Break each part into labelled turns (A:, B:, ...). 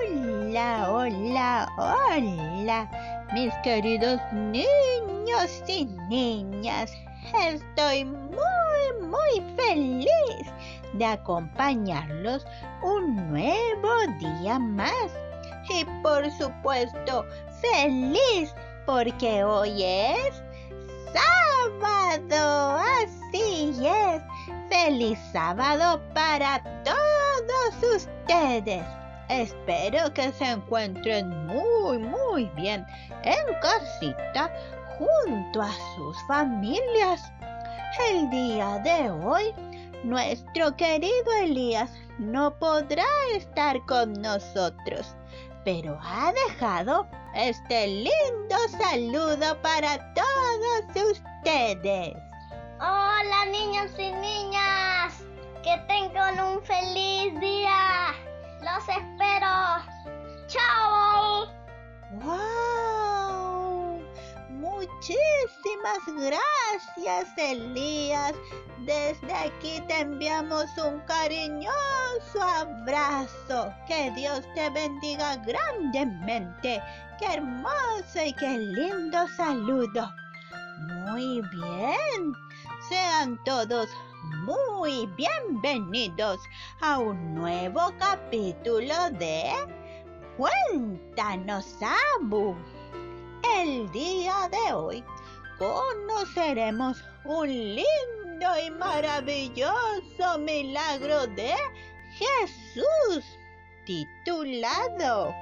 A: Hola, hola, hola, mis queridos niños y niñas. Estoy muy, muy feliz de acompañarlos un nuevo día más. Y por supuesto, feliz porque hoy es sábado. Así es. Feliz sábado para todos ustedes. Espero que se encuentren muy, muy bien en casita junto a sus familias. El día de hoy, nuestro querido Elías no podrá estar con nosotros, pero ha dejado este lindo saludo para todos ustedes.
B: Hola niños y niñas, que tengan un feliz día. Los espero. ¡Chao!
A: ¡Wow! Muchísimas gracias, Elías. Desde aquí te enviamos un cariñoso abrazo. Que Dios te bendiga grandemente. Qué hermoso y qué lindo saludo. Muy bien. Sean todos muy bienvenidos a un nuevo capítulo de Cuéntanos, Abu. El día de hoy conoceremos un lindo y maravilloso milagro de Jesús titulado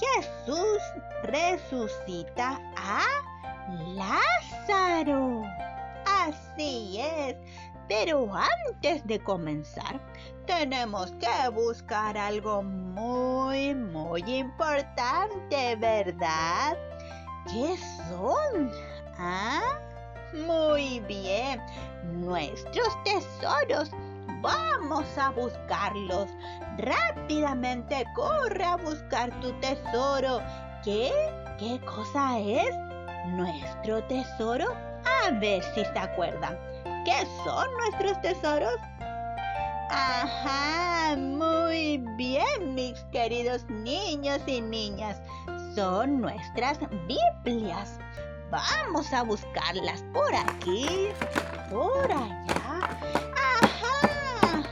A: Jesús resucita a Lázaro. Así es. Pero antes de comenzar, tenemos que buscar algo muy, muy importante, ¿verdad? ¿Qué son? ¿Ah? Muy bien. Nuestros tesoros. Vamos a buscarlos. Rápidamente corre a buscar tu tesoro. ¿Qué? ¿Qué cosa es? ¿Nuestro tesoro? A ver si se acuerdan. ¿Qué son nuestros tesoros? Ajá, muy bien, mis queridos niños y niñas. Son nuestras Biblias. Vamos a buscarlas por aquí, por allá. Ajá,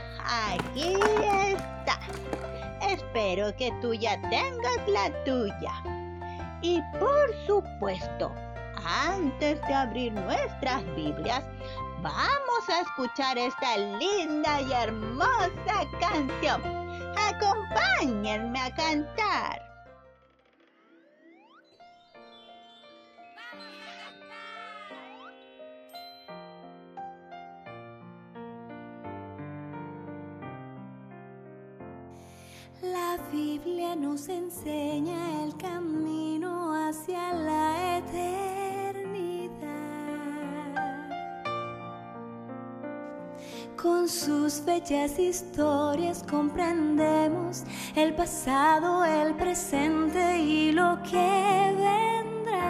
A: aquí está. Espero que tú ya tengas la tuya. Y por supuesto, antes de abrir nuestras Biblias, vamos a escuchar esta linda y hermosa canción. Acompáñenme a cantar.
C: La Biblia nos enseña el camino sus bellas historias comprendemos el pasado, el presente y lo que vendrá.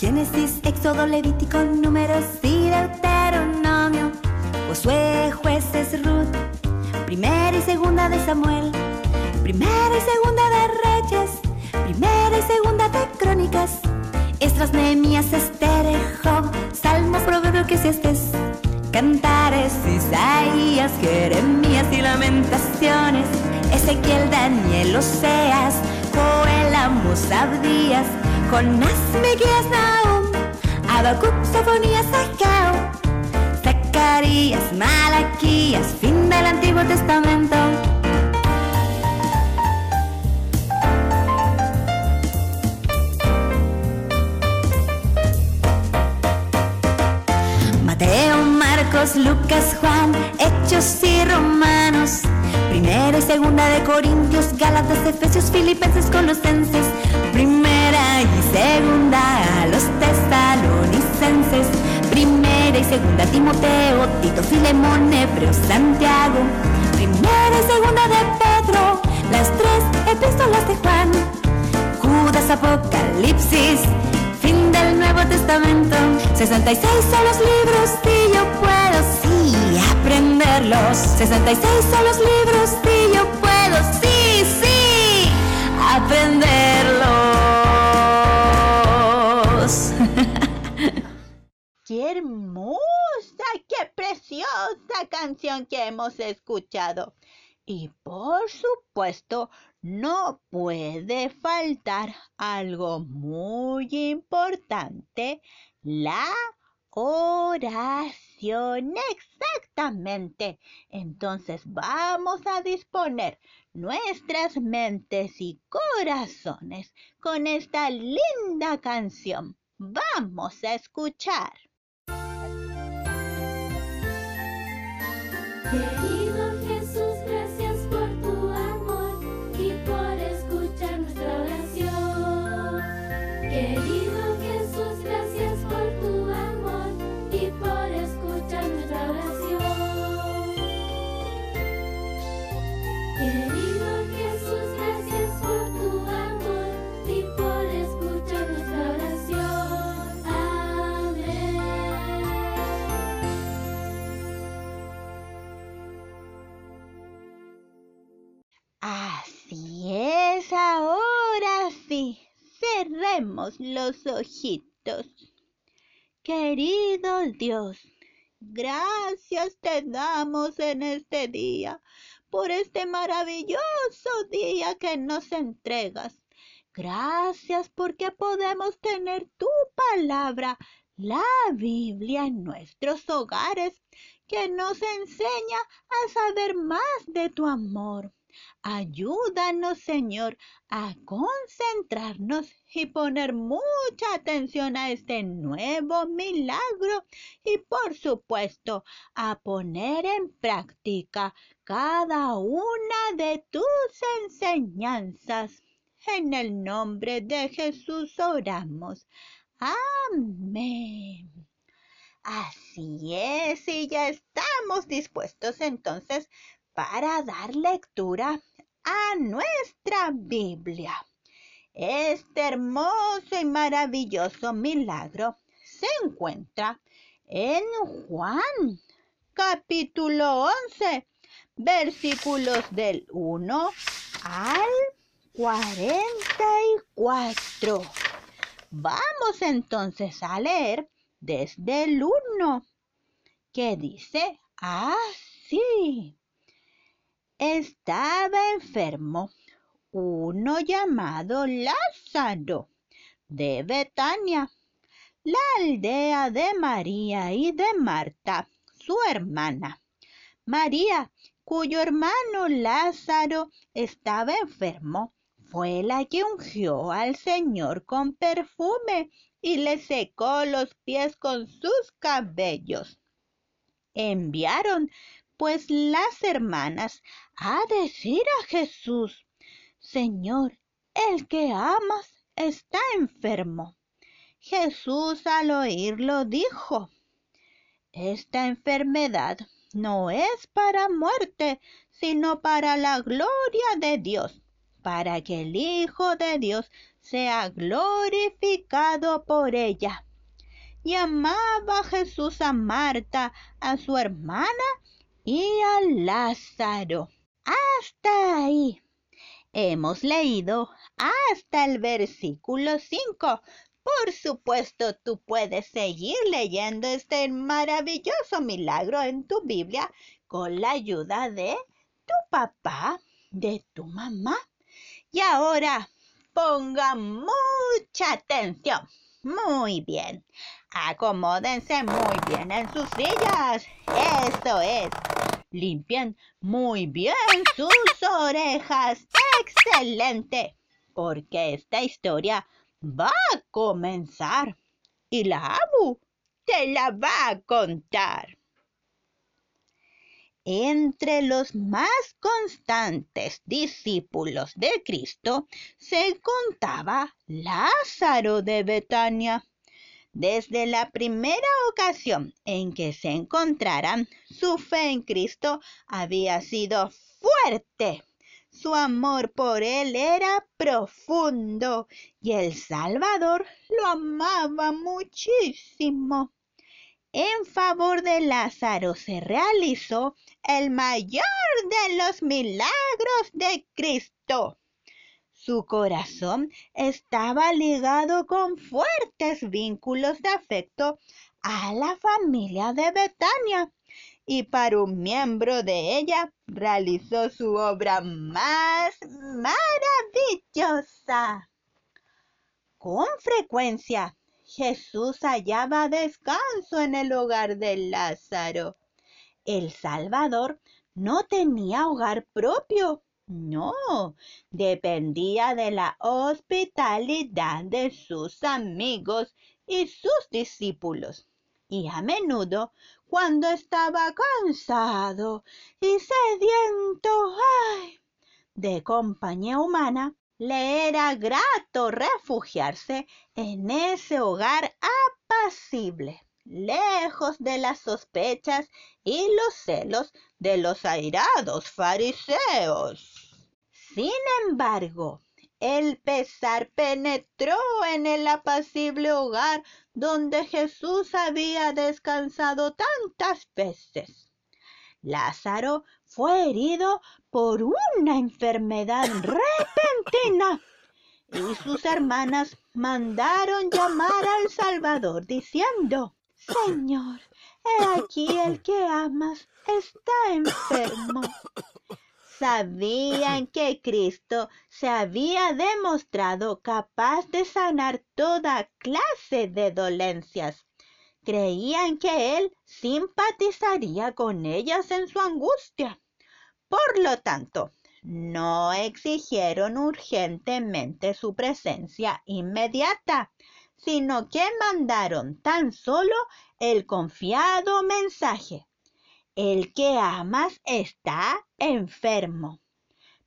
C: Génesis, Éxodo, Levítico, Números y Deuteronomio, Josué, Jueces, Ruth, Primera y Segunda de Samuel, Primera y Segunda Estras, Nehemías, Esther, Job, Salmos, Proverbios, estés, Cantares, Isaías, Jeremías y Lamentaciones, Ezequiel, Daniel, Oseas, Joel, Amos, Abdías, Jonás, Miqueas, Nahum, Habacuc, Sofonías, Ageo, Zacarías, Malaquías, fin del Antiguo Testamento. Lucas, Juan, Hechos y Romanos. Primera y segunda de Corintios, Gálatas, Efesios, Filipenses, Colosenses. Primera y segunda a los tesalonicenses. Primera y segunda Timoteo, Tito, Filemón, Hebreo, Santiago. Primera y segunda de Pedro, las tres epístolas de Juan. Judas, Apocalipsis, fin del Nuevo Testamento. 66 son los libros y yo puedo, leerlos. 66 son los libros y yo puedo, sí, sí, aprenderlos.
A: ¡Qué hermosa, qué preciosa canción que hemos escuchado! Y por supuesto, no puede faltar algo muy importante, la oración. Exactamente. Entonces vamos a disponer nuestras mentes y corazones con esta linda canción. Vamos a escuchar. Los ojitos. Querido Dios, gracias te damos en este día por este maravilloso día que nos entregas. Gracias porque podemos tener tu palabra, la Biblia en nuestros hogares, que nos enseña a saber más de tu amor. Ayúdanos, Señor, a concentrarnos y poner mucha atención a este nuevo milagro y, por supuesto, a poner en práctica cada una de tus enseñanzas. En el nombre de Jesús oramos. Amén. Así es, y ya estamos dispuestos entonces para dar lectura a nuestra Biblia. Este hermoso y maravilloso milagro se encuentra en Juan, capítulo 11, versículos del 1 al 44. Vamos entonces a leer desde el 1, que dice así estaba enfermo uno llamado Lázaro de Betania, la aldea de María y de Marta, su hermana. María, cuyo hermano Lázaro estaba enfermo, fue la que ungió al Señor con perfume y le secó los pies con sus cabellos. Enviaron pues las hermanas a decir a Jesús, Señor, el que amas está enfermo. Jesús al oírlo dijo, Esta enfermedad no es para muerte, sino para la gloria de Dios, para que el Hijo de Dios sea glorificado por ella. Y amaba Jesús a Marta, a su hermana y a Lázaro. Hasta ahí. Hemos leído hasta el versículo 5. Por supuesto, tú puedes seguir leyendo este maravilloso milagro en tu Biblia con la ayuda de tu papá, de tu mamá. Y ahora ponga mucha atención. Muy bien. Acomódense muy bien en sus sillas. Eso es. Limpien muy bien sus orejas. Excelente. Porque esta historia va a comenzar. Y la Abu te la va a contar. Entre los más constantes discípulos de Cristo se contaba Lázaro de Betania. Desde la primera ocasión en que se encontraran, su fe en Cristo había sido fuerte. Su amor por Él era profundo y el Salvador lo amaba muchísimo. en favor de Lázaro se realizó el mayor de los milagros de Cristo. Su corazón estaba ligado con fuertes vínculos de afecto a la familia de Betania y para un miembro de ella realizó su obra más maravillosa. Con frecuencia Jesús hallaba descanso en el hogar de Lázaro. El Salvador no tenía hogar propio, no, dependía de la hospitalidad de sus amigos y sus discípulos. Y a menudo, cuando estaba cansado y sediento ay, de compañía humana, le era grato refugiarse en ese hogar apacible, lejos de las sospechas y los celos de los airados fariseos. Sin embargo, el pesar penetró en el apacible hogar donde Jesús había descansado tantas veces. Lázaro fue herido por una enfermedad repentina y sus hermanas mandaron llamar al Salvador diciendo, Señor, he aquí el que amas está enfermo. Sabían que Cristo se había demostrado capaz de sanar toda clase de dolencias creían que él simpatizaría con ellas en su angustia. Por lo tanto, no exigieron urgentemente su presencia inmediata, sino que mandaron tan solo el confiado mensaje. El que amas está enfermo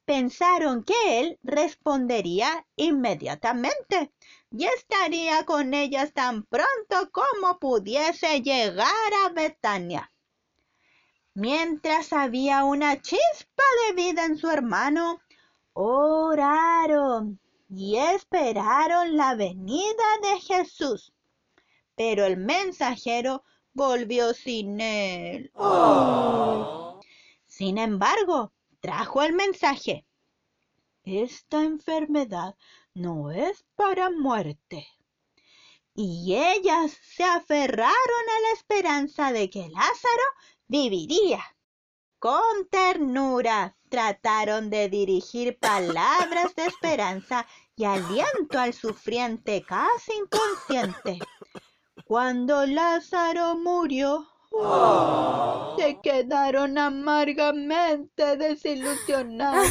A: pensaron que él respondería inmediatamente y estaría con ellas tan pronto como pudiese llegar a Betania. Mientras había una chispa de vida en su hermano, oraron y esperaron la venida de Jesús. Pero el mensajero volvió sin él. Oh. Sin embargo, trajo el mensaje. Esta enfermedad no es para muerte. Y ellas se aferraron a la esperanza de que Lázaro viviría. Con ternura trataron de dirigir palabras de esperanza y aliento al sufriente casi inconsciente. Cuando Lázaro murió, se quedaron amargamente desilusionados.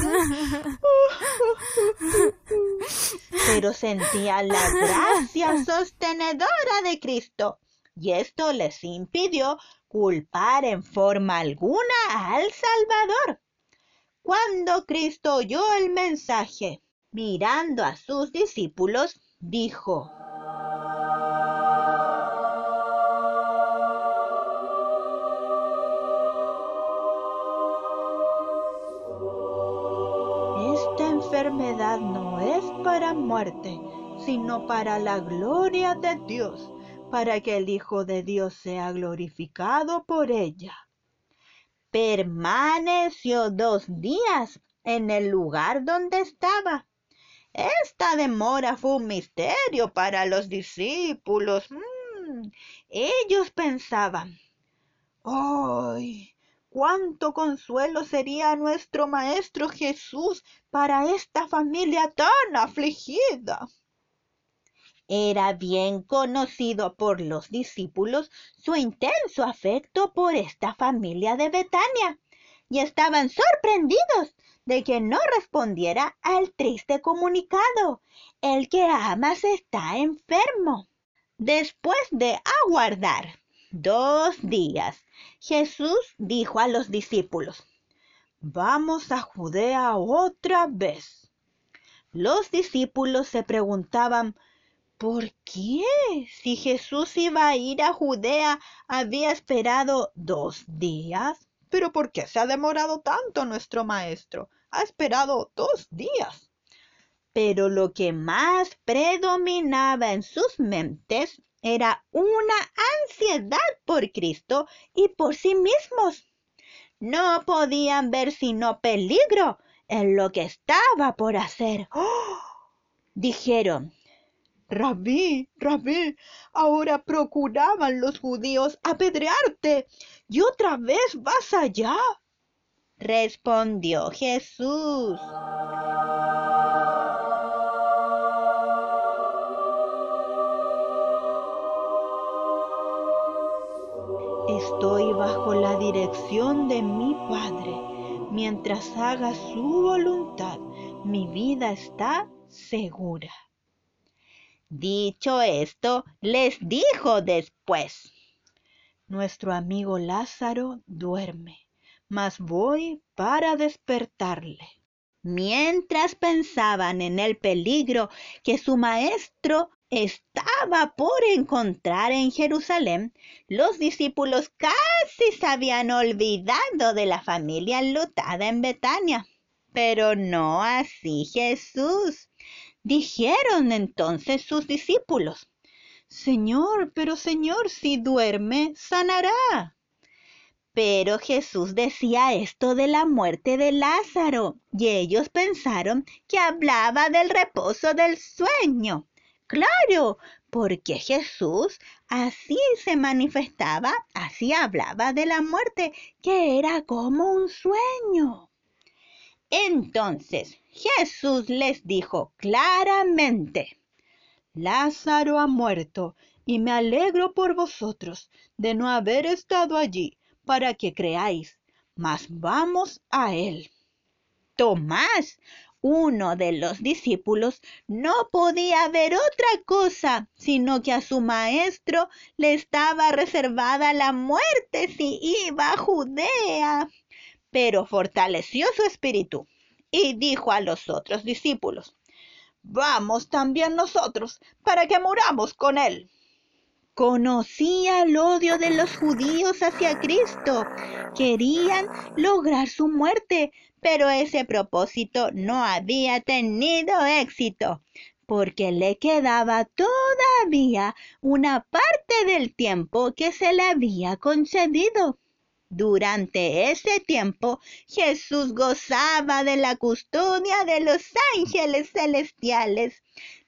A: Pero sentían la gracia sostenedora de Cristo y esto les impidió culpar en forma alguna al Salvador. Cuando Cristo oyó el mensaje, mirando a sus discípulos, dijo, enfermedad no es para muerte, sino para la gloria de Dios, para que el Hijo de Dios sea glorificado por ella. Permaneció dos días en el lugar donde estaba. Esta demora fue un misterio para los discípulos. Mm, ellos pensaban, ¡ay! cuánto consuelo sería nuestro Maestro Jesús para esta familia tan afligida. Era bien conocido por los discípulos su intenso afecto por esta familia de Betania y estaban sorprendidos de que no respondiera al triste comunicado. El que amas está enfermo. Después de aguardar dos días Jesús dijo a los discípulos, Vamos a Judea otra vez. Los discípulos se preguntaban, ¿por qué? Si Jesús iba a ir a Judea, había esperado dos días. Pero ¿por qué se ha demorado tanto nuestro maestro? Ha esperado dos días. Pero lo que más predominaba en sus mentes era una ansiedad por Cristo y por sí mismos. No podían ver sino peligro en lo que estaba por hacer. Dijeron, Rabí, Rabí, ahora procuraban los judíos apedrearte y otra vez vas allá. Respondió Jesús. Estoy bajo la dirección de mi Padre. Mientras haga su voluntad, mi vida está segura. Dicho esto, les dijo después, Nuestro amigo Lázaro duerme, mas voy para despertarle. Mientras pensaban en el peligro que su maestro estaba por encontrar en Jerusalén, los discípulos casi se habían olvidado de la familia enlutada en Betania. Pero no así Jesús. Dijeron entonces sus discípulos, Señor, pero Señor, si duerme, sanará. Pero Jesús decía esto de la muerte de Lázaro, y ellos pensaron que hablaba del reposo del sueño. Claro, porque Jesús así se manifestaba, así hablaba de la muerte, que era como un sueño. Entonces Jesús les dijo claramente, Lázaro ha muerto, y me alegro por vosotros de no haber estado allí para que creáis, mas vamos a él. Tomás, uno de los discípulos no podía ver otra cosa, sino que a su maestro le estaba reservada la muerte si iba a Judea. Pero fortaleció su espíritu y dijo a los otros discípulos, Vamos también nosotros para que muramos con él. Conocía el odio de los judíos hacia Cristo. Querían lograr su muerte, pero ese propósito no había tenido éxito, porque le quedaba todavía una parte del tiempo que se le había concedido. Durante ese tiempo Jesús gozaba de la custodia de los ángeles celestiales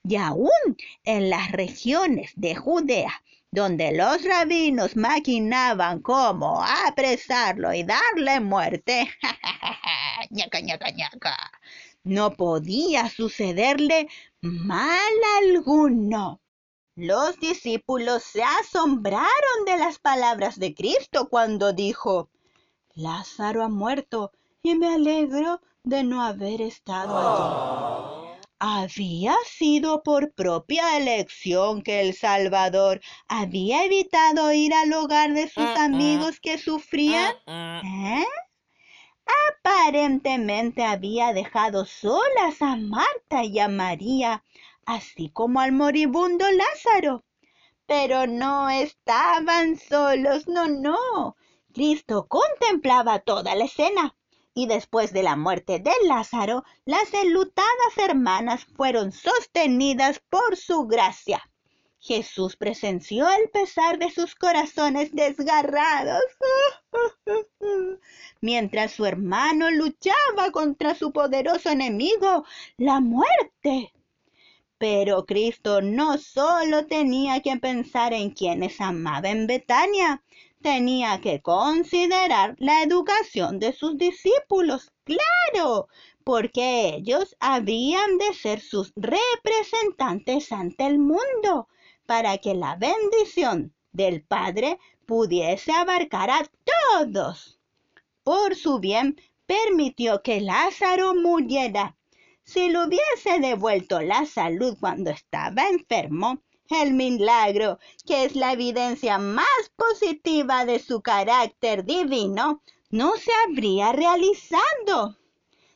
A: y aún en las regiones de Judea donde los rabinos maquinaban cómo apresarlo y darle muerte, no podía sucederle mal alguno. Los discípulos se asombraron de las palabras de Cristo cuando dijo, Lázaro ha muerto y me alegro de no haber estado allí. Había sido por propia elección que el Salvador había evitado ir al hogar de sus amigos que sufrían. ¿Eh? Aparentemente había dejado solas a Marta y a María, así como al moribundo Lázaro. Pero no estaban solos, no, no. Cristo contemplaba toda la escena y después de la muerte de Lázaro, las enlutadas hermanas fueron sostenidas por su gracia. Jesús presenció el pesar de sus corazones desgarrados, mientras su hermano luchaba contra su poderoso enemigo, la muerte. Pero Cristo no solo tenía que pensar en quienes amaba en Betania, tenía que considerar la educación de sus discípulos, claro, porque ellos habían de ser sus representantes ante el mundo, para que la bendición del Padre pudiese abarcar a todos. Por su bien, permitió que Lázaro muriera. Si le hubiese devuelto la salud cuando estaba enfermo, el milagro, que es la evidencia más positiva de su carácter divino, no se habría realizado.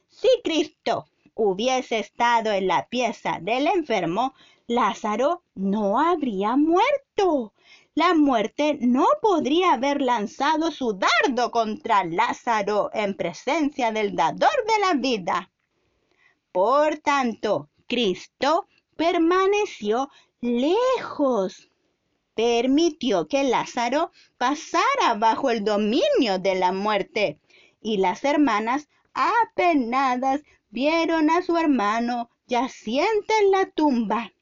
A: Si Cristo hubiese estado en la pieza del enfermo, Lázaro no habría muerto. La muerte no podría haber lanzado su dardo contra Lázaro en presencia del dador de la vida. Por tanto, Cristo permaneció lejos. permitió que Lázaro pasara bajo el dominio de la muerte. Y las hermanas, apenadas, vieron a su hermano yaciente en la tumba.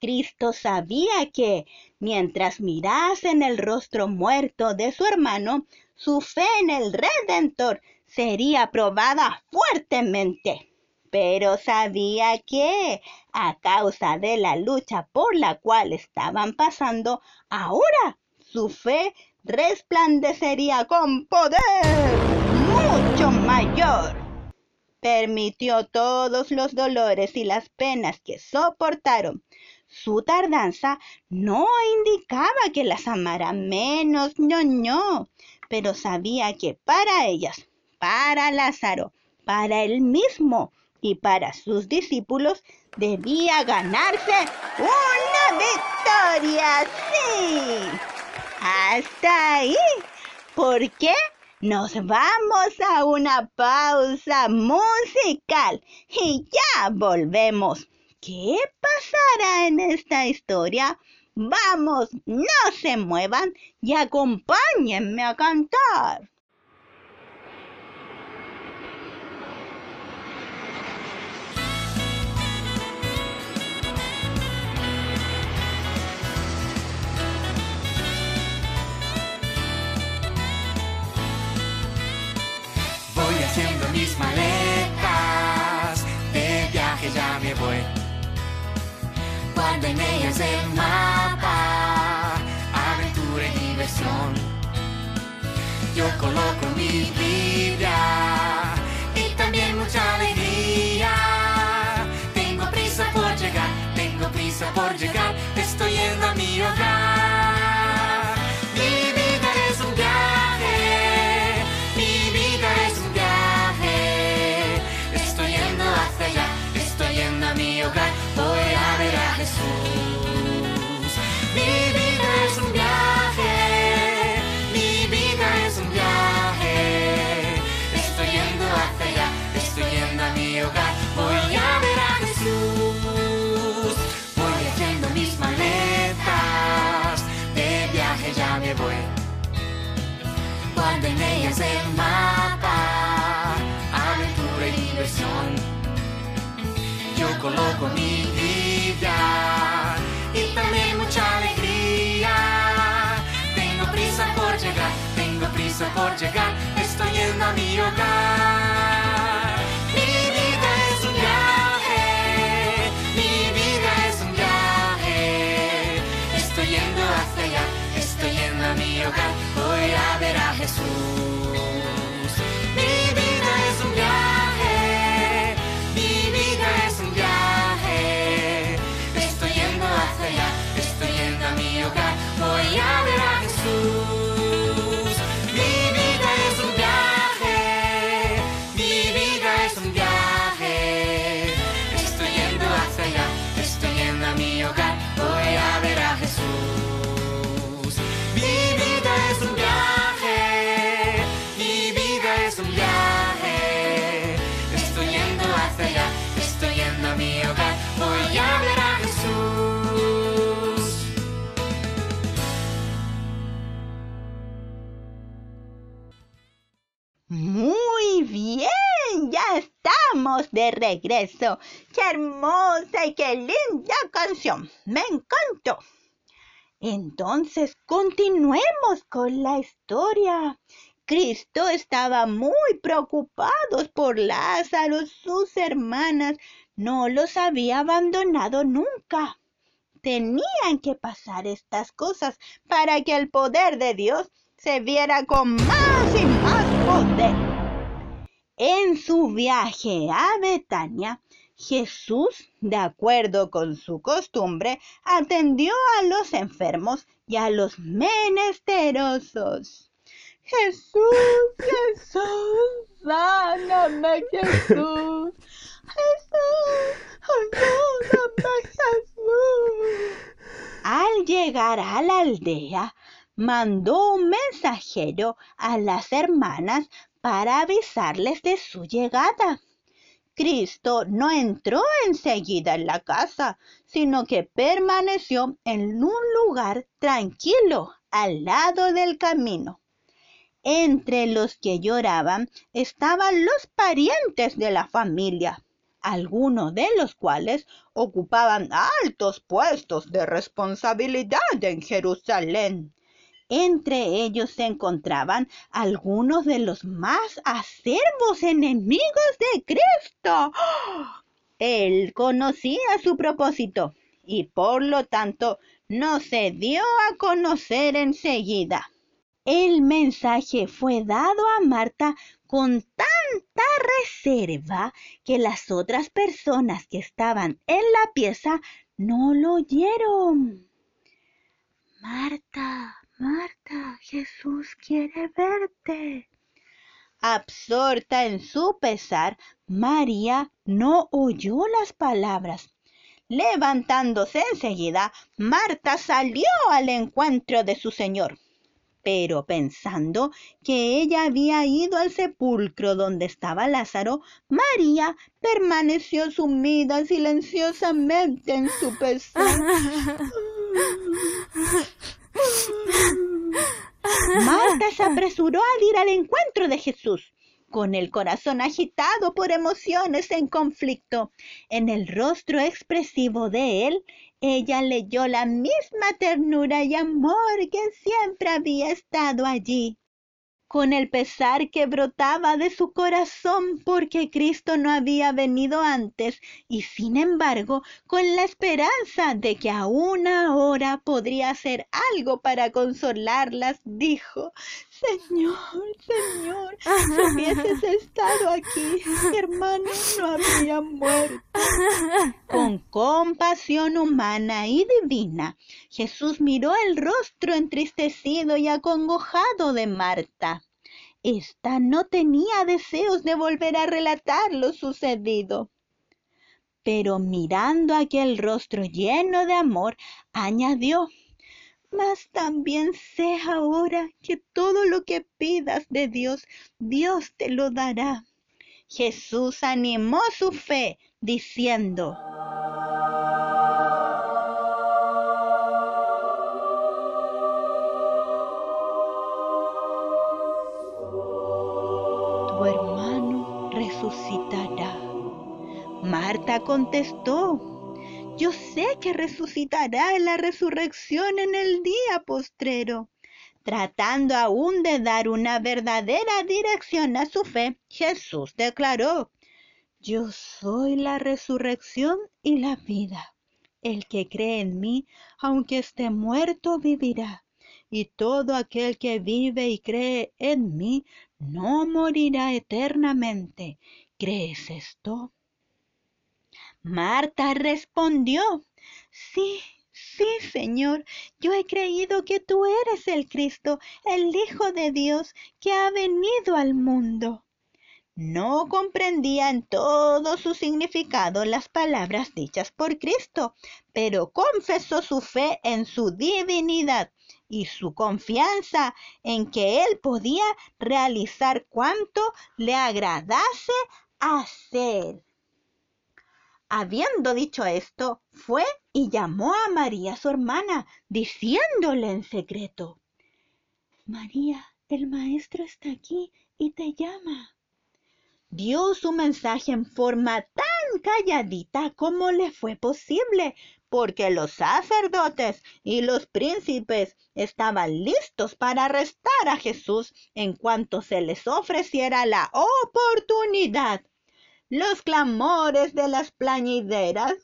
A: Cristo sabía que, mientras mirasen el rostro muerto de su hermano, su fe en el Redentor sería probada fuertemente pero sabía que, a causa de la lucha por la cual estaban pasando, ahora su fe resplandecería con poder mucho mayor. Permitió todos los dolores y las penas que soportaron. Su tardanza no indicaba que las amara menos, no, no, pero sabía que para ellas, para Lázaro, para él mismo, y para sus discípulos debía ganarse una victoria. Sí. Hasta ahí. ¿Por qué? Nos vamos a una pausa musical y ya volvemos. ¿Qué pasará en esta historia? Vamos, no se muevan y acompáñenme a cantar.
D: Mis maletas de viaje ya me voy. Cuando en ellas el mapa, aventura y diversión. Yo coloco mi Biblia y también mucha alegría. Tengo prisa por llegar, tengo prisa por llegar, estoy yendo a mi hogar. El mapa, aventura y diversión. Yo coloco mi vida y también mucha alegría. Tengo prisa por llegar, tengo prisa por llegar, estoy yendo a mi hogar.
A: Regreso. ¡Qué hermosa y qué linda canción! ¡Me encantó! Entonces, continuemos con la historia. Cristo estaba muy preocupado por Lázaro, sus hermanas. No los había abandonado nunca. Tenían que pasar estas cosas para que el poder de Dios se viera con más y más poder. En su viaje a Betania, Jesús, de acuerdo con su costumbre, atendió a los enfermos y a los menesterosos. Jesús, Jesús, sáname, Jesús. Jesús, ayúdame, Jesús. Al llegar a la aldea, mandó un mensajero a las hermanas para avisarles de su llegada. Cristo no entró enseguida en la casa, sino que permaneció en un lugar tranquilo al lado del camino. Entre los que lloraban estaban los parientes de la familia, algunos de los cuales ocupaban altos puestos de responsabilidad en Jerusalén. Entre ellos se encontraban algunos de los más acervos enemigos de Cristo. Él conocía su propósito y por lo tanto no se dio a conocer enseguida. El mensaje fue dado a Marta con tanta reserva que las otras personas que estaban en la pieza no lo oyeron. Marta, Marta, Jesús quiere verte. Absorta en su pesar, María no oyó las palabras. Levantándose enseguida, Marta salió al encuentro de su Señor. Pero pensando que ella había ido al sepulcro donde estaba Lázaro, María permaneció sumida silenciosamente en su pesar. Marta se apresuró al ir al encuentro de Jesús, con el corazón agitado por emociones en conflicto. En el rostro expresivo de él, ella leyó la misma ternura y amor que siempre había estado allí con el pesar que brotaba de su corazón porque Cristo no había venido antes y sin embargo con la esperanza de que aún ahora podría hacer algo para consolarlas, dijo, Señor, Señor, si hubieses estado aquí, mi hermano no habría muerto. Con compasión humana y divina, Jesús miró el rostro entristecido y acongojado de Marta. Esta no tenía deseos de volver a relatar lo sucedido. Pero mirando aquel rostro lleno de amor, añadió, mas también sé ahora que todo lo que pidas de Dios, Dios te lo dará. Jesús animó su fe diciendo, tu hermano resucitará. Marta contestó, yo sé que resucitará en la resurrección en el día postrero. Tratando aún de dar una verdadera dirección a su fe, Jesús declaró, yo soy la resurrección y la vida. El que cree en mí, aunque esté muerto, vivirá. Y todo aquel que vive y cree en mí, no morirá eternamente. ¿Crees esto? Marta respondió, sí, sí, Señor, yo he creído que tú eres el Cristo, el Hijo de Dios, que ha venido al mundo. No comprendía en todo su significado las palabras dichas por Cristo, pero confesó su fe en su divinidad y su confianza en que él podía realizar cuanto le agradase hacer. Habiendo dicho esto, fue y llamó a María su hermana, diciéndole en secreto, María, el maestro está aquí y te llama. Dio su mensaje en forma tan calladita como le fue posible, porque los sacerdotes y los príncipes estaban listos para arrestar a Jesús en cuanto se les ofreciera la oportunidad los clamores de las plañideras.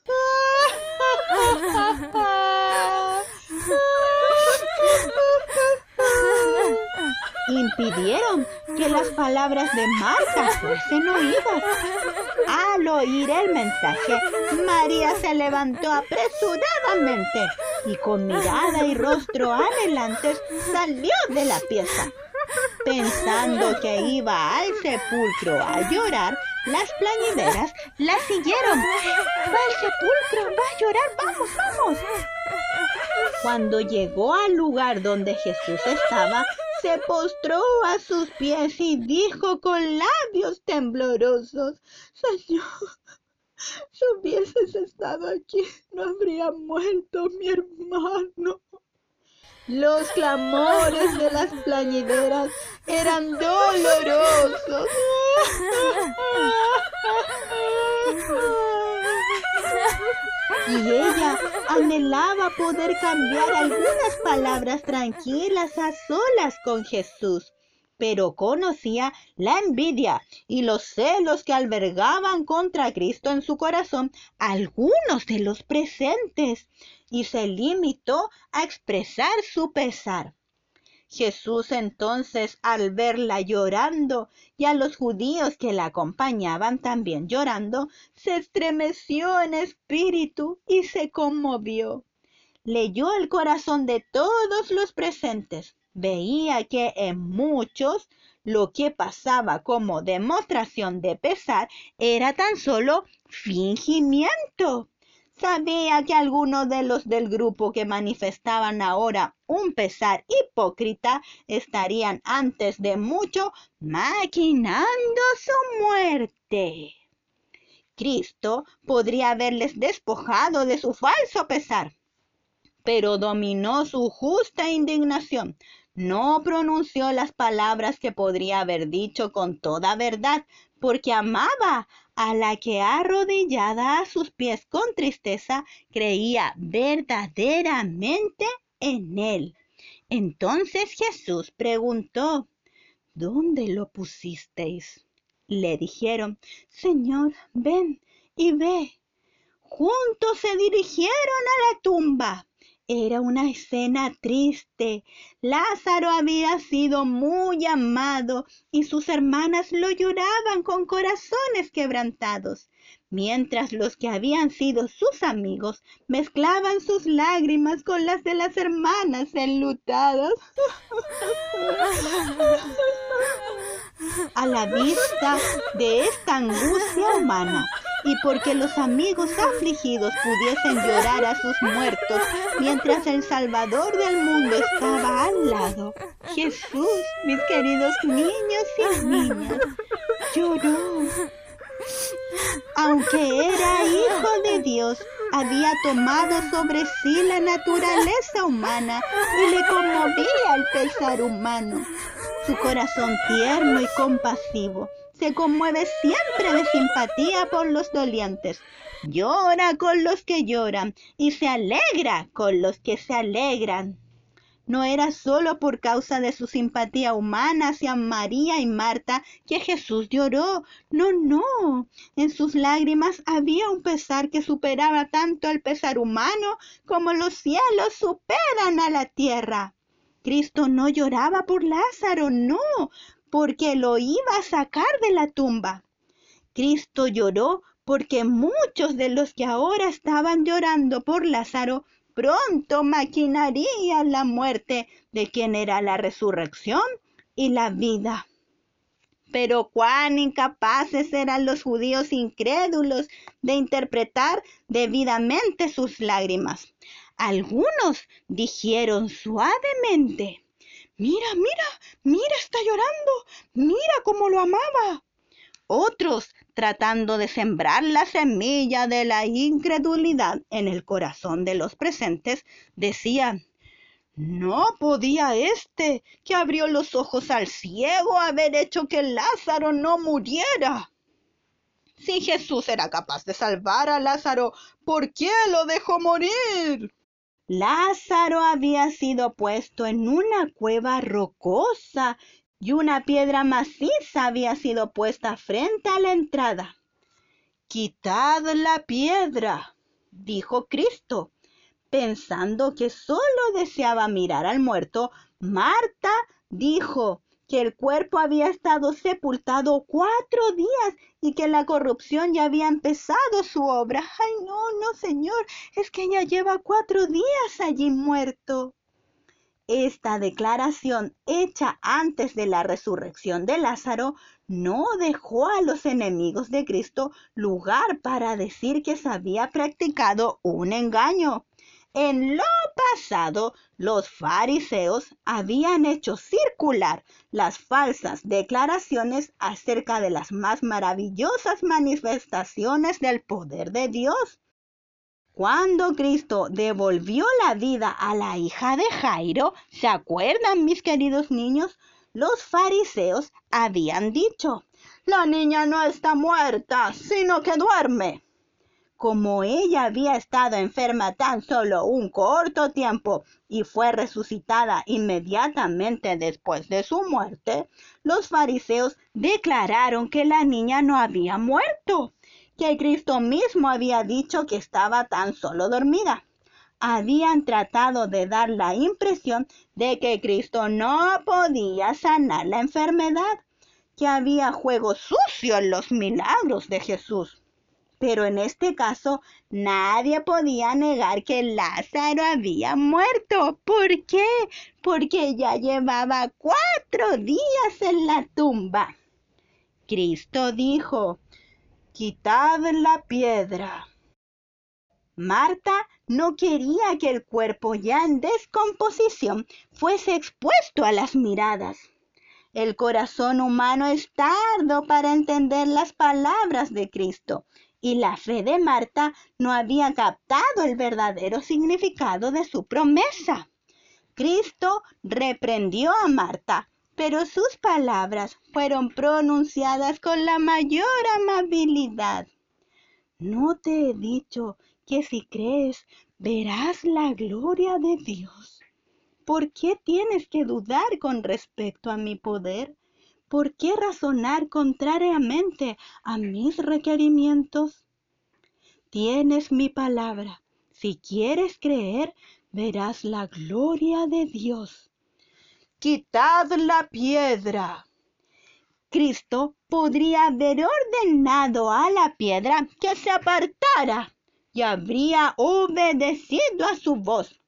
A: impidieron que las palabras de Marta fuesen oídas. Al oír el mensaje, María se levantó apresuradamente y con mirada y rostro anhelantes salió de la pieza. Pensando que iba al sepulcro a llorar, las plañideras la siguieron. Va al sepulcro, va a llorar, vamos, vamos. Cuando llegó al lugar donde Jesús estaba, se postró a sus pies y dijo con labios temblorosos, Señor, si hubieses estado aquí, no habría muerto mi hermano. Los clamores de las plañideras eran dolorosos. Y ella anhelaba poder cambiar algunas palabras tranquilas a solas con Jesús, pero conocía la envidia y los celos que albergaban contra Cristo en su corazón algunos de los presentes, y se limitó a expresar su pesar. Jesús entonces, al verla llorando y a los judíos que la acompañaban también llorando, se estremeció en espíritu y se conmovió. Leyó el corazón de todos los presentes. Veía que en muchos lo que pasaba como demostración de pesar era tan solo fingimiento. Sabía que algunos de los del grupo que manifestaban ahora un pesar hipócrita estarían antes de mucho maquinando su muerte. Cristo podría haberles despojado de su falso pesar, pero dominó su justa indignación. No pronunció las palabras que podría haber dicho con toda verdad, porque amaba a la que arrodillada a sus pies con tristeza creía verdaderamente en él. Entonces Jesús preguntó, ¿Dónde lo pusisteis? Le dijeron, Señor, ven y ve. Juntos se dirigieron a la tumba. Era una escena triste. Lázaro había sido muy amado y sus hermanas lo lloraban con corazones quebrantados, mientras los que habían sido sus amigos mezclaban sus lágrimas con las de las hermanas enlutadas. A la vista de esta angustia humana, y porque los amigos afligidos pudiesen llorar a sus muertos mientras el Salvador del mundo estaba al lado. Jesús, mis queridos niños y niñas, lloró. Aunque era hijo de Dios, había tomado sobre sí la naturaleza humana y le conmovía el pesar humano. Su corazón tierno y compasivo se conmueve siempre de simpatía por los dolientes, llora con los que lloran y se alegra con los que se alegran. No era solo por causa de su simpatía humana hacia María y Marta que Jesús lloró. No, no. En sus lágrimas había un pesar que superaba tanto el pesar humano como los cielos superan a la tierra. Cristo no lloraba por Lázaro, no, porque lo iba a sacar de la tumba. Cristo lloró porque muchos de los que ahora estaban llorando por Lázaro pronto maquinarían la muerte de quien era la resurrección y la vida. Pero cuán incapaces eran los judíos incrédulos de interpretar debidamente sus lágrimas. Algunos dijeron suavemente, Mira, mira, mira, está llorando. Mira cómo lo amaba. Otros, tratando de sembrar la semilla de la incredulidad en el corazón de los presentes, decían, no podía este, que abrió los ojos al ciego, haber hecho que Lázaro no muriera. Si Jesús era capaz de salvar a Lázaro, ¿por qué lo dejó morir? Lázaro había sido puesto en una cueva rocosa y una piedra maciza había sido puesta frente a la entrada. Quitad la piedra, dijo Cristo. Pensando que solo deseaba mirar al muerto, Marta dijo, que el cuerpo había estado sepultado cuatro días y que la corrupción ya había empezado su obra. Ay, no, no, Señor, es que ella lleva cuatro días allí muerto. Esta declaración hecha antes de la resurrección de Lázaro no dejó a los enemigos de Cristo lugar para decir que se había practicado un engaño. En lo pasado los fariseos habían hecho circular las falsas declaraciones acerca de las más maravillosas manifestaciones del poder de Dios. Cuando Cristo devolvió la vida a la hija de Jairo, ¿se acuerdan mis queridos niños? Los fariseos habían dicho, la niña no está muerta, sino que duerme. Como ella había estado enferma tan solo un corto tiempo y fue resucitada inmediatamente después de su muerte, los fariseos declararon que la niña no había muerto que Cristo mismo había dicho que estaba tan solo dormida. Habían tratado de dar la impresión de que Cristo no podía sanar la enfermedad, que había juego sucio en los milagros de Jesús. Pero en este caso nadie podía negar que Lázaro había muerto. ¿Por qué? Porque ya llevaba cuatro días en la tumba. Cristo dijo, quitad la piedra. Marta no quería que el cuerpo ya en descomposición fuese expuesto a las miradas. El corazón humano es tardo para entender las palabras de Cristo y la fe de Marta no había captado el verdadero significado de su promesa. Cristo reprendió a Marta pero sus palabras fueron pronunciadas con la mayor amabilidad. ¿No te he dicho que si crees verás la gloria de Dios? ¿Por qué tienes que dudar con respecto a mi poder? ¿Por qué razonar contrariamente a mis requerimientos? Tienes mi palabra. Si quieres creer, verás la gloria de Dios quitad la piedra. Cristo podría haber ordenado a la piedra que se apartara y habría obedecido a su voz.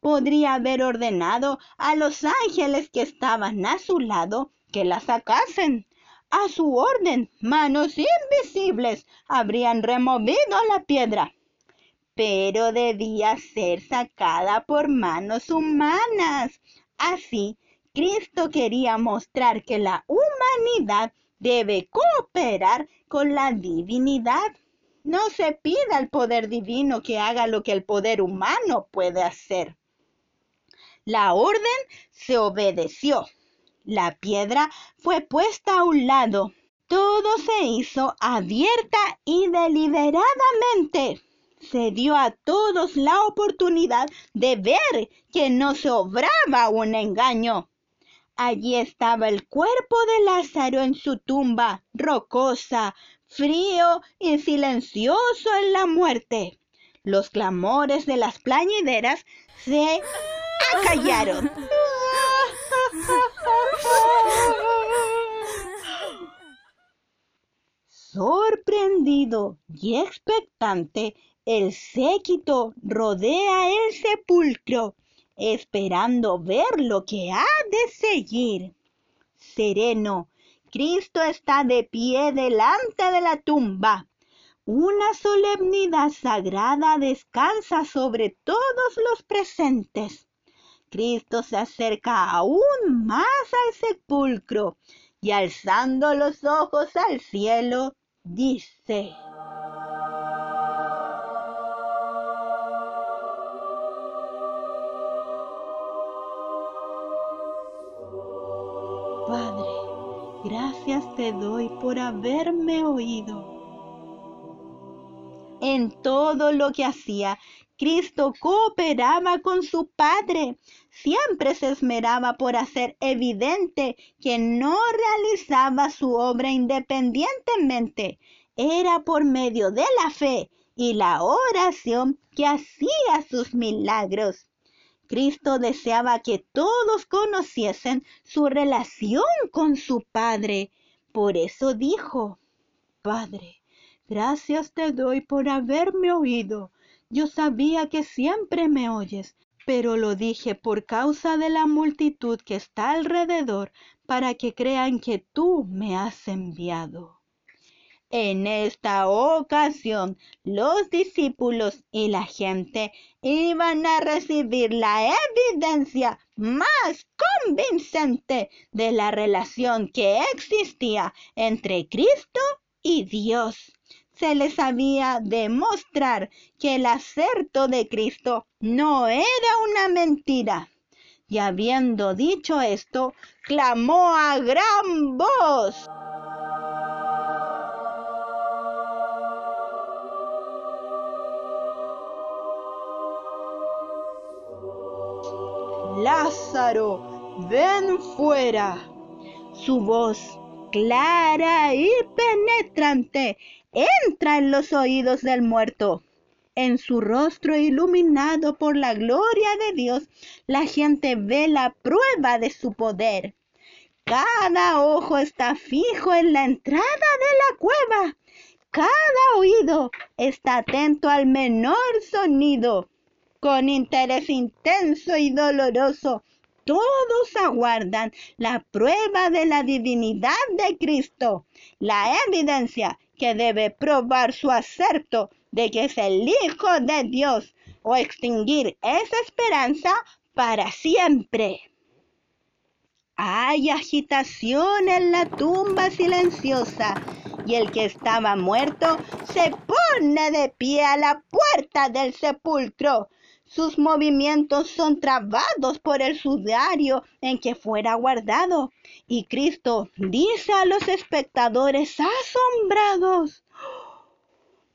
A: Podría haber ordenado a los ángeles que estaban a su lado que la sacasen. A su orden, manos invisibles habrían removido la piedra, pero debía ser sacada por manos humanas. Así Cristo quería mostrar que la humanidad debe cooperar con la divinidad. No se pida al poder divino que haga lo que el poder humano puede hacer. La orden se obedeció. La piedra fue puesta a un lado. Todo se hizo abierta y deliberadamente se dio a todos la oportunidad de ver que no se obraba un engaño. Allí estaba el cuerpo de Lázaro en su tumba, rocosa, frío y silencioso en la muerte. Los clamores de las plañideras se acallaron. Sorprendido y expectante, el séquito rodea el sepulcro esperando ver lo que ha de seguir. Sereno, Cristo está de pie delante de la tumba. Una solemnidad sagrada descansa sobre todos los presentes. Cristo se acerca aún más al sepulcro y alzando los ojos al cielo, dice, Padre, gracias te doy por haberme oído. En todo lo que hacía, Cristo cooperaba con su Padre. Siempre se esmeraba por hacer evidente que no realizaba su obra independientemente. Era por medio de la fe y la oración que hacía sus milagros. Cristo deseaba que todos conociesen su relación con su Padre. Por eso dijo, Padre, gracias te doy por haberme oído. Yo sabía que siempre me oyes, pero lo dije por causa de la multitud que está alrededor, para que crean que tú me has enviado. En esta ocasión, los discípulos y la gente iban a recibir la evidencia más convincente de la relación que existía entre Cristo y Dios. Se les había de mostrar que el acerto de Cristo no era una mentira. Y habiendo dicho esto, clamó a gran voz. Lázaro, ven fuera. Su voz, clara y penetrante, entra en los oídos del muerto. En su rostro iluminado por la gloria de Dios, la gente ve la prueba de su poder. Cada ojo está fijo en la entrada de la cueva. Cada oído está atento al menor sonido con interés intenso y doloroso. Todos aguardan la prueba de la divinidad de Cristo, la evidencia que debe probar su acerto de que es el Hijo de Dios o extinguir esa esperanza para siempre. Hay agitación en la tumba silenciosa y el que estaba muerto se pone de pie a la puerta del sepulcro sus movimientos son trabados por el sudario en que fuera guardado. Y Cristo dice a los espectadores asombrados,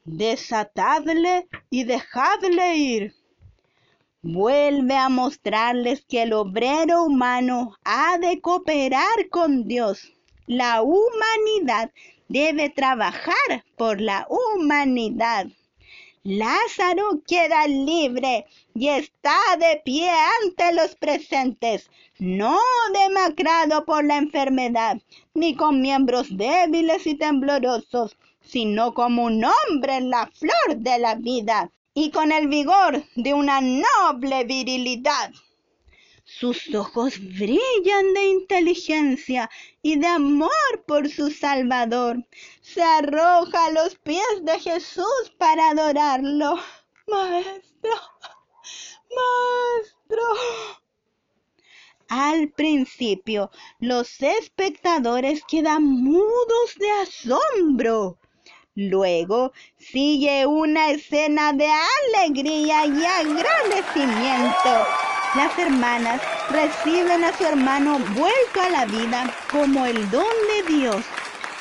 A: desatadle y dejadle ir. Vuelve a mostrarles que el obrero humano ha de cooperar con Dios. La humanidad debe trabajar por la humanidad. Lázaro queda libre y está de pie ante los presentes, no demacrado por la enfermedad, ni con miembros débiles y temblorosos, sino como un hombre en la flor de la vida y con el vigor de una noble virilidad. Sus ojos brillan de inteligencia y de amor por su Salvador. Se arroja a los pies de Jesús para adorarlo. Maestro, maestro. Al principio, los espectadores quedan mudos de asombro. Luego sigue una escena de alegría y agradecimiento las hermanas reciben a su hermano vuelto a la vida como el don de Dios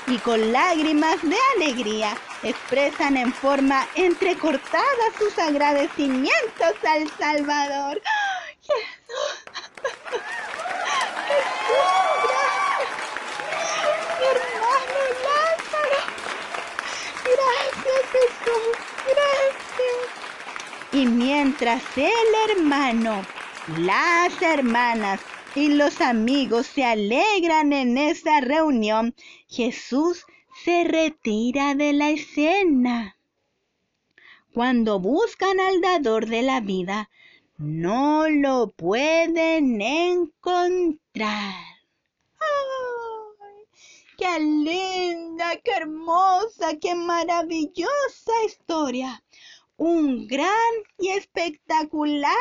A: y con lágrimas de alegría expresan en forma entrecortada sus agradecimientos al Salvador. Jesús, Jesús, Mi hermano Lázaro. Gracias, Jesús. Gracias. Y mientras el hermano las hermanas y los amigos se alegran en esa reunión. Jesús se retira de la escena. Cuando buscan al dador de la vida, no lo pueden encontrar. ¡Ay! ¡Qué linda, qué hermosa, qué maravillosa historia! Un gran y espectacular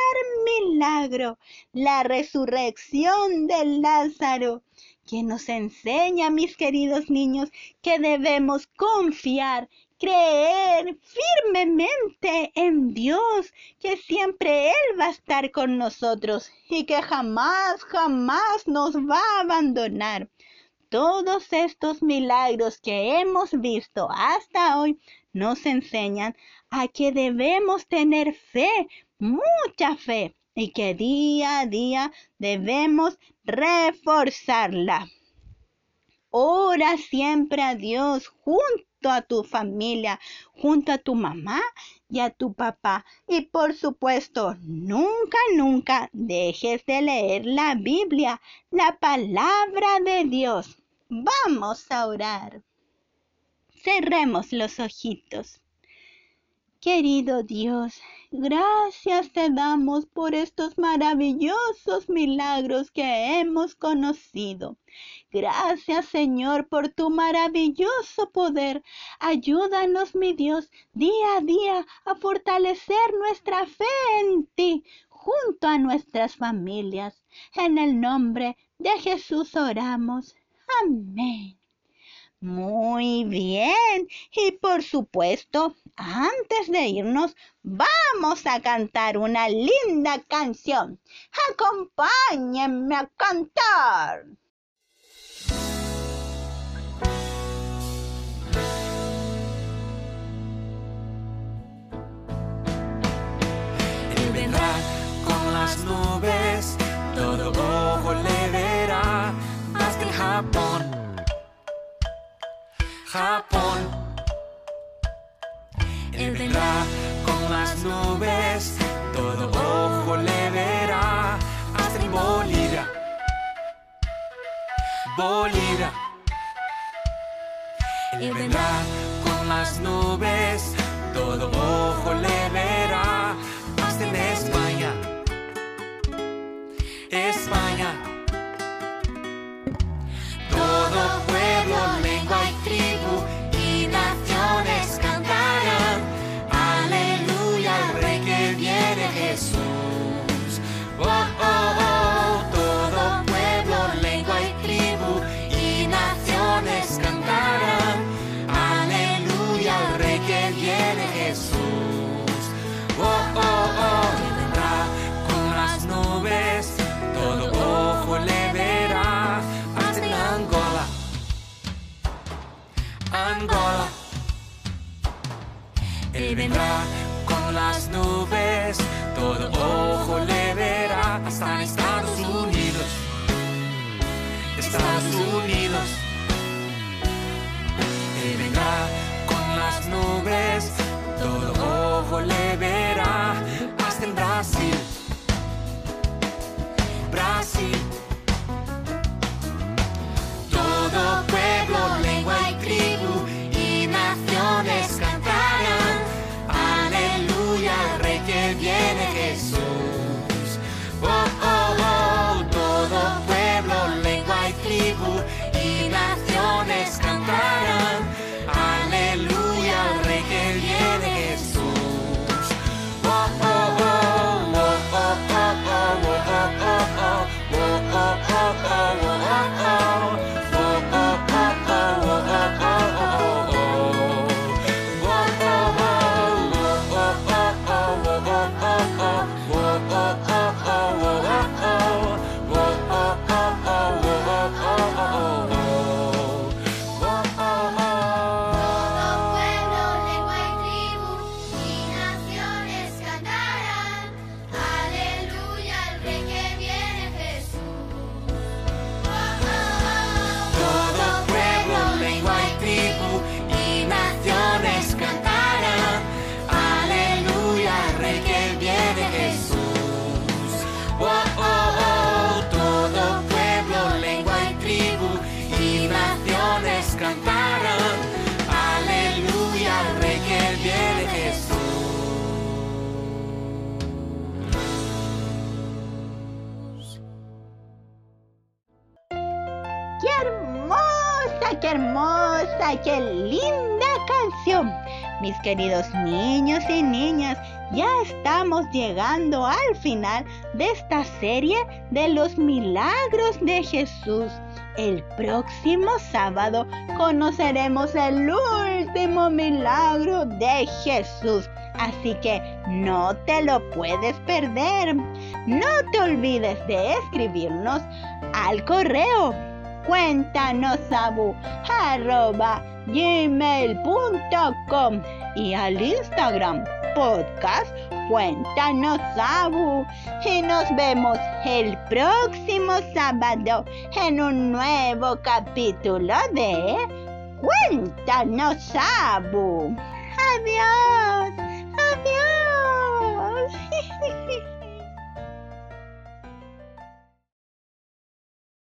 A: milagro, la resurrección de Lázaro, que nos enseña, mis queridos niños, que debemos confiar, creer firmemente en Dios, que siempre Él va a estar con nosotros y que jamás, jamás nos va a abandonar. Todos estos milagros que hemos visto hasta hoy nos enseñan a que debemos tener fe, mucha fe, y que día a día debemos reforzarla. Ora siempre a Dios junto a tu familia, junto a tu mamá y a tu papá. Y por supuesto, nunca, nunca dejes de leer la Biblia, la palabra de Dios. Vamos a orar. Cerremos los ojitos. Querido Dios, gracias te damos por estos maravillosos milagros que hemos conocido. Gracias Señor por tu maravilloso poder. Ayúdanos, mi Dios, día a día a fortalecer nuestra fe en ti junto a nuestras familias. En el nombre de Jesús oramos. Amén. Muy bien. Y por supuesto, antes de irnos, vamos a cantar una linda canción. Acompáñenme a cantar.
D: Con las nubes, todo Japón. Él vendrá con las nubes, todo ojo le verá, hasta Bolivia. Bolivia. Él vendrá con las nubes, todo ojo le verá, hasta en España. España. volver.
A: Qué linda canción! Mis queridos niños y niñas, ya estamos llegando al final de esta serie de los milagros de Jesús. El próximo sábado conoceremos el último milagro de Jesús. Así que no te lo puedes perder. No te olvides de escribirnos al correo cuéntanos abu arroba gmail.com y al Instagram podcast Cuéntanos Abu y nos vemos el próximo sábado en un nuevo capítulo de Cuéntanos Abu. Adiós, adiós.